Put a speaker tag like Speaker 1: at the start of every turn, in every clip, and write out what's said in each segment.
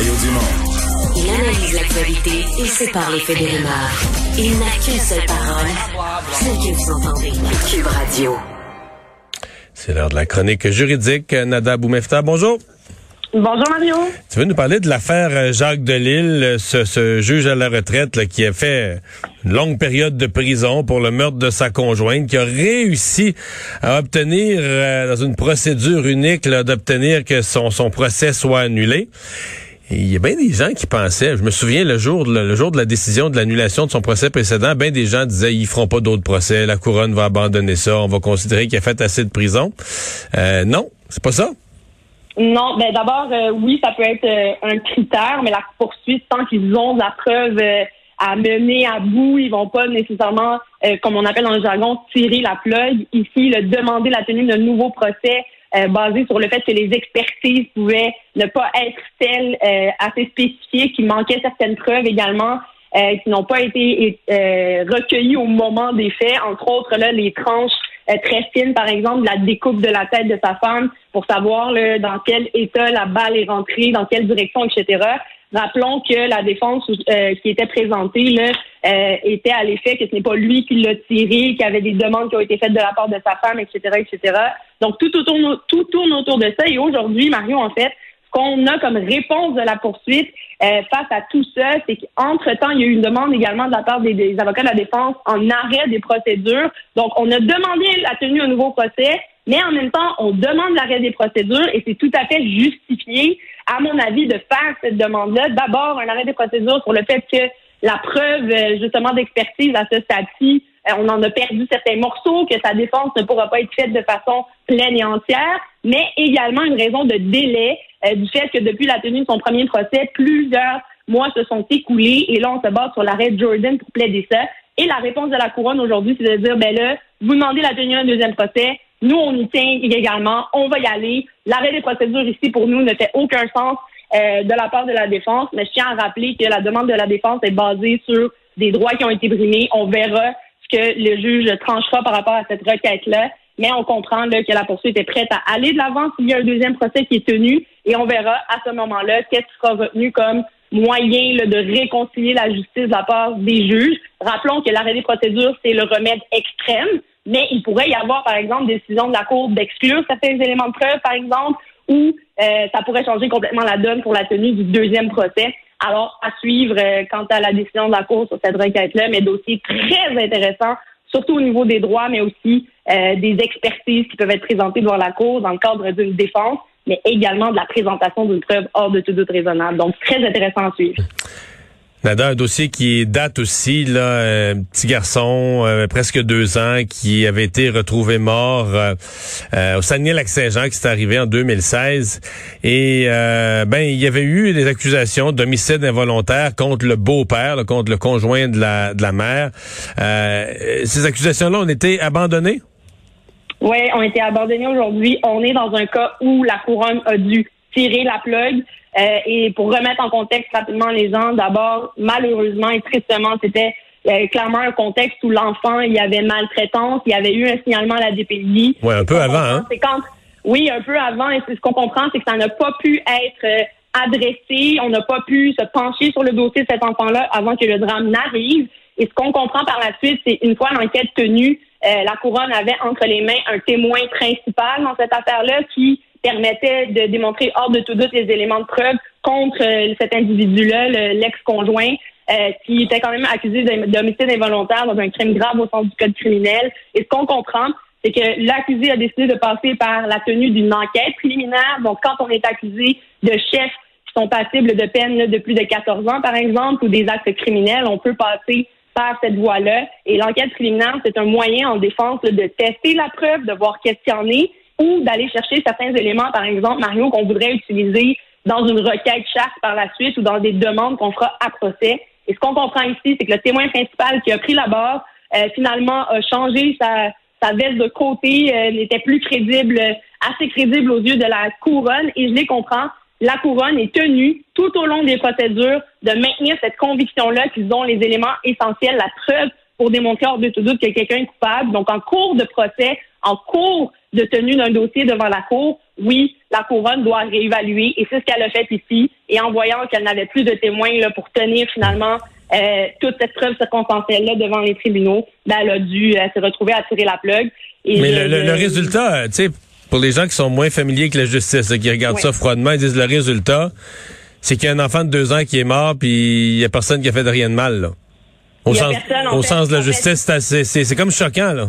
Speaker 1: Mario Dumont.
Speaker 2: Il analyse l'actualité et sépare les faits des rumeurs. Il n'a qu'une seule parole, celle que vous entendez. Cube Radio.
Speaker 3: C'est l'heure de la chronique juridique. Nada Boumefta, bonjour.
Speaker 4: Bonjour Mario.
Speaker 3: Tu veux nous parler de l'affaire euh, Jacques Delille, ce, ce juge à la retraite là, qui a fait une longue période de prison pour le meurtre de sa conjointe, qui a réussi à obtenir, euh, dans une procédure unique, d'obtenir que son, son procès soit annulé. Il y a bien des gens qui pensaient, je me souviens le jour, le, jour de la décision de l'annulation de son procès précédent, bien des gens disaient ils feront pas d'autres procès, la couronne va abandonner ça, on va considérer qu'il a fait assez de prison. Euh, non, c'est pas ça?
Speaker 4: Non, ben d'abord, euh, oui, ça peut être euh, un critère, mais la poursuite, tant qu'ils ont la preuve à mener à bout, ils vont pas nécessairement, comme on appelle dans le jargon, tirer la plug. Ici, le demander la tenue d'un nouveau procès euh, basé sur le fait que les expertises pouvaient ne pas être telles, euh, assez spécifiques, qu'il manquait certaines preuves également euh, qui n'ont pas été recueillies au moment des faits, entre autres là les tranches très fines, par exemple, la découpe de la tête de sa femme pour savoir là, dans quel état la balle est rentrée, dans quelle direction, etc. Rappelons que la défense euh, qui était présentée là, euh, était à l'effet que ce n'est pas lui qui l'a tiré, qu'il y avait des demandes qui ont été faites de la part de sa femme, etc., etc. Donc tout, autour, tout tourne autour de ça. Et aujourd'hui, Mario, en fait, ce qu'on a comme réponse de la poursuite euh, face à tout ça, c'est qu'entre-temps, il y a eu une demande également de la part des, des avocats de la défense en arrêt des procédures. Donc, on a demandé la tenue au nouveau procès. Mais en même temps, on demande l'arrêt des procédures et c'est tout à fait justifié, à mon avis, de faire cette demande-là. D'abord, un arrêt des procédures pour le fait que la preuve, euh, justement, d'expertise à ce stade-ci, euh, on en a perdu certains morceaux, que sa défense ne pourra pas être faite de façon pleine et entière, mais également une raison de délai euh, du fait que depuis la tenue de son premier procès, plusieurs mois se sont écoulés et là, on se base sur l'arrêt Jordan pour plaider ça. Et la réponse de la couronne aujourd'hui, c'est de dire, ben là, vous demandez la tenue d'un deuxième procès, nous, on y tient également. On va y aller. L'arrêt des procédures ici, pour nous, ne fait aucun sens euh, de la part de la défense. Mais je tiens à rappeler que la demande de la défense est basée sur des droits qui ont été brimés. On verra ce que le juge tranchera par rapport à cette requête-là. Mais on comprend que la poursuite est prête à aller de l'avant s'il y a un deuxième procès qui est tenu. Et on verra à ce moment-là qu'est-ce qui sera retenu comme moyen de réconcilier la justice de la part des juges. Rappelons que l'arrêt des procédures, c'est le remède extrême mais il pourrait y avoir, par exemple, des décisions de la Cour d'exclure certains éléments de preuve, par exemple, ou euh, ça pourrait changer complètement la donne pour la tenue du deuxième procès. Alors, à suivre euh, quant à la décision de la Cour sur cette requête-là, mais dossier très intéressant, surtout au niveau des droits, mais aussi euh, des expertises qui peuvent être présentées devant la Cour dans le cadre d'une défense, mais également de la présentation d'une preuve hors de tout doute raisonnable. Donc, très intéressant à suivre.
Speaker 3: Nada, un dossier qui date aussi, là, un petit garçon, euh, presque deux ans, qui avait été retrouvé mort euh, euh, au Saguenay-Lac-Saint-Jean, qui s'est arrivé en 2016. Et ben, il y avait eu des accusations d'homicide involontaire contre le beau-père, contre le conjoint de la, de la mère. ces accusations-là ont été abandonnées?
Speaker 4: Oui, ont été abandonnées aujourd'hui. On est dans un cas où la couronne a dû tirer la plug. Euh, et pour remettre en contexte rapidement les gens, d'abord, malheureusement et tristement, c'était euh, clairement un contexte où l'enfant, il y avait maltraitance, il y avait eu un signalement à la DPI.
Speaker 3: Oui, un peu avant, hein?
Speaker 4: oui, un peu avant, et ce qu'on comprend, c'est que ça n'a pas pu être euh, adressé, on n'a pas pu se pencher sur le dossier de cet enfant-là avant que le drame n'arrive. Et ce qu'on comprend par la suite, c'est une fois l'enquête tenue, la couronne avait entre les mains un témoin principal dans cette affaire-là qui permettait de démontrer hors de tout doute les éléments de preuve contre euh, cet individu-là, l'ex-conjoint, euh, qui était quand même accusé d'homicide involontaire dans un crime grave au sens du code criminel. Et ce qu'on comprend, c'est que l'accusé a décidé de passer par la tenue d'une enquête préliminaire. Donc, quand on est accusé de chefs qui sont passibles de peine de plus de 14 ans, par exemple, ou des actes criminels, on peut passer par cette voie-là. Et l'enquête préliminaire, c'est un moyen en défense de tester la preuve, de voir qu'est-ce ou d'aller chercher certains éléments, par exemple, Mario, qu'on voudrait utiliser dans une requête chasse par la suite ou dans des demandes qu'on fera à procès. Et ce qu'on comprend ici, c'est que le témoin principal qui a pris la barre, euh, finalement, a changé sa, sa veste de côté, euh, n'était plus crédible, assez crédible aux yeux de la couronne. Et je les comprends. La couronne est tenue tout au long des procédures de maintenir cette conviction-là qu'ils ont les éléments essentiels, la preuve pour démontrer hors de tout doute que quelqu'un est coupable. Donc, en cours de procès, en cours de tenue d'un dossier devant la Cour, oui, la couronne doit réévaluer et c'est ce qu'elle a fait ici. Et en voyant qu'elle n'avait plus de témoins là, pour tenir finalement euh, toute cette preuve circonstancielle-là devant les tribunaux, ben, elle a dû euh, se retrouver à tirer la plug.
Speaker 3: Mais le, résultat, tu sais, pour les gens qui sont moins familiers que la justice, qui regardent ça froidement, ils disent le résultat, c'est qu'il y a un enfant de deux ans qui est mort, puis il y a personne qui a fait de rien de mal. Là. Au, sens, au sens de la justice, c'est comme choquant. là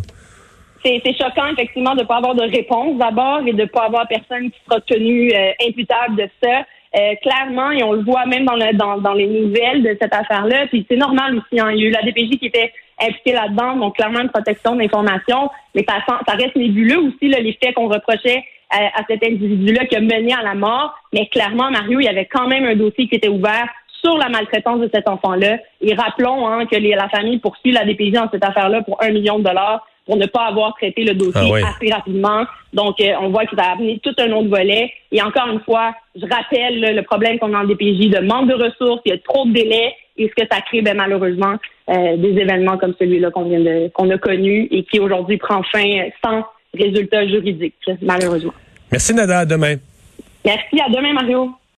Speaker 4: c'est choquant effectivement de ne pas avoir de réponse d'abord et de ne pas avoir personne qui sera tenu euh, imputable de ça. Euh, clairement, et on le voit même dans, le, dans, dans les nouvelles de cette affaire-là, puis c'est normal aussi, hein, il y a eu la DPJ qui était impliquée là-dedans, donc clairement une protection d'information, mais ça, ça reste nébuleux aussi là, les faits qu'on reprochait à, à cet individu-là qui a mené à la mort, mais clairement, Mario, il y avait quand même un dossier qui était ouvert sur la maltraitance de cet enfant-là. Et rappelons hein, que les, la famille poursuit la DPJ dans cette affaire-là pour un million de dollars pour ne pas avoir traité le dossier ah assez rapidement. Donc, euh, on voit que ça a amené tout un autre volet. Et encore une fois, je rappelle le problème qu'on a en DPJ de manque de ressources, il y a trop de délais et ce que ça crée, ben, malheureusement, euh, des événements comme celui-là qu'on vient de qu'on a connu et qui aujourd'hui prend fin sans résultat juridique, malheureusement.
Speaker 3: Merci Nada, à demain.
Speaker 4: Merci, à demain Mario.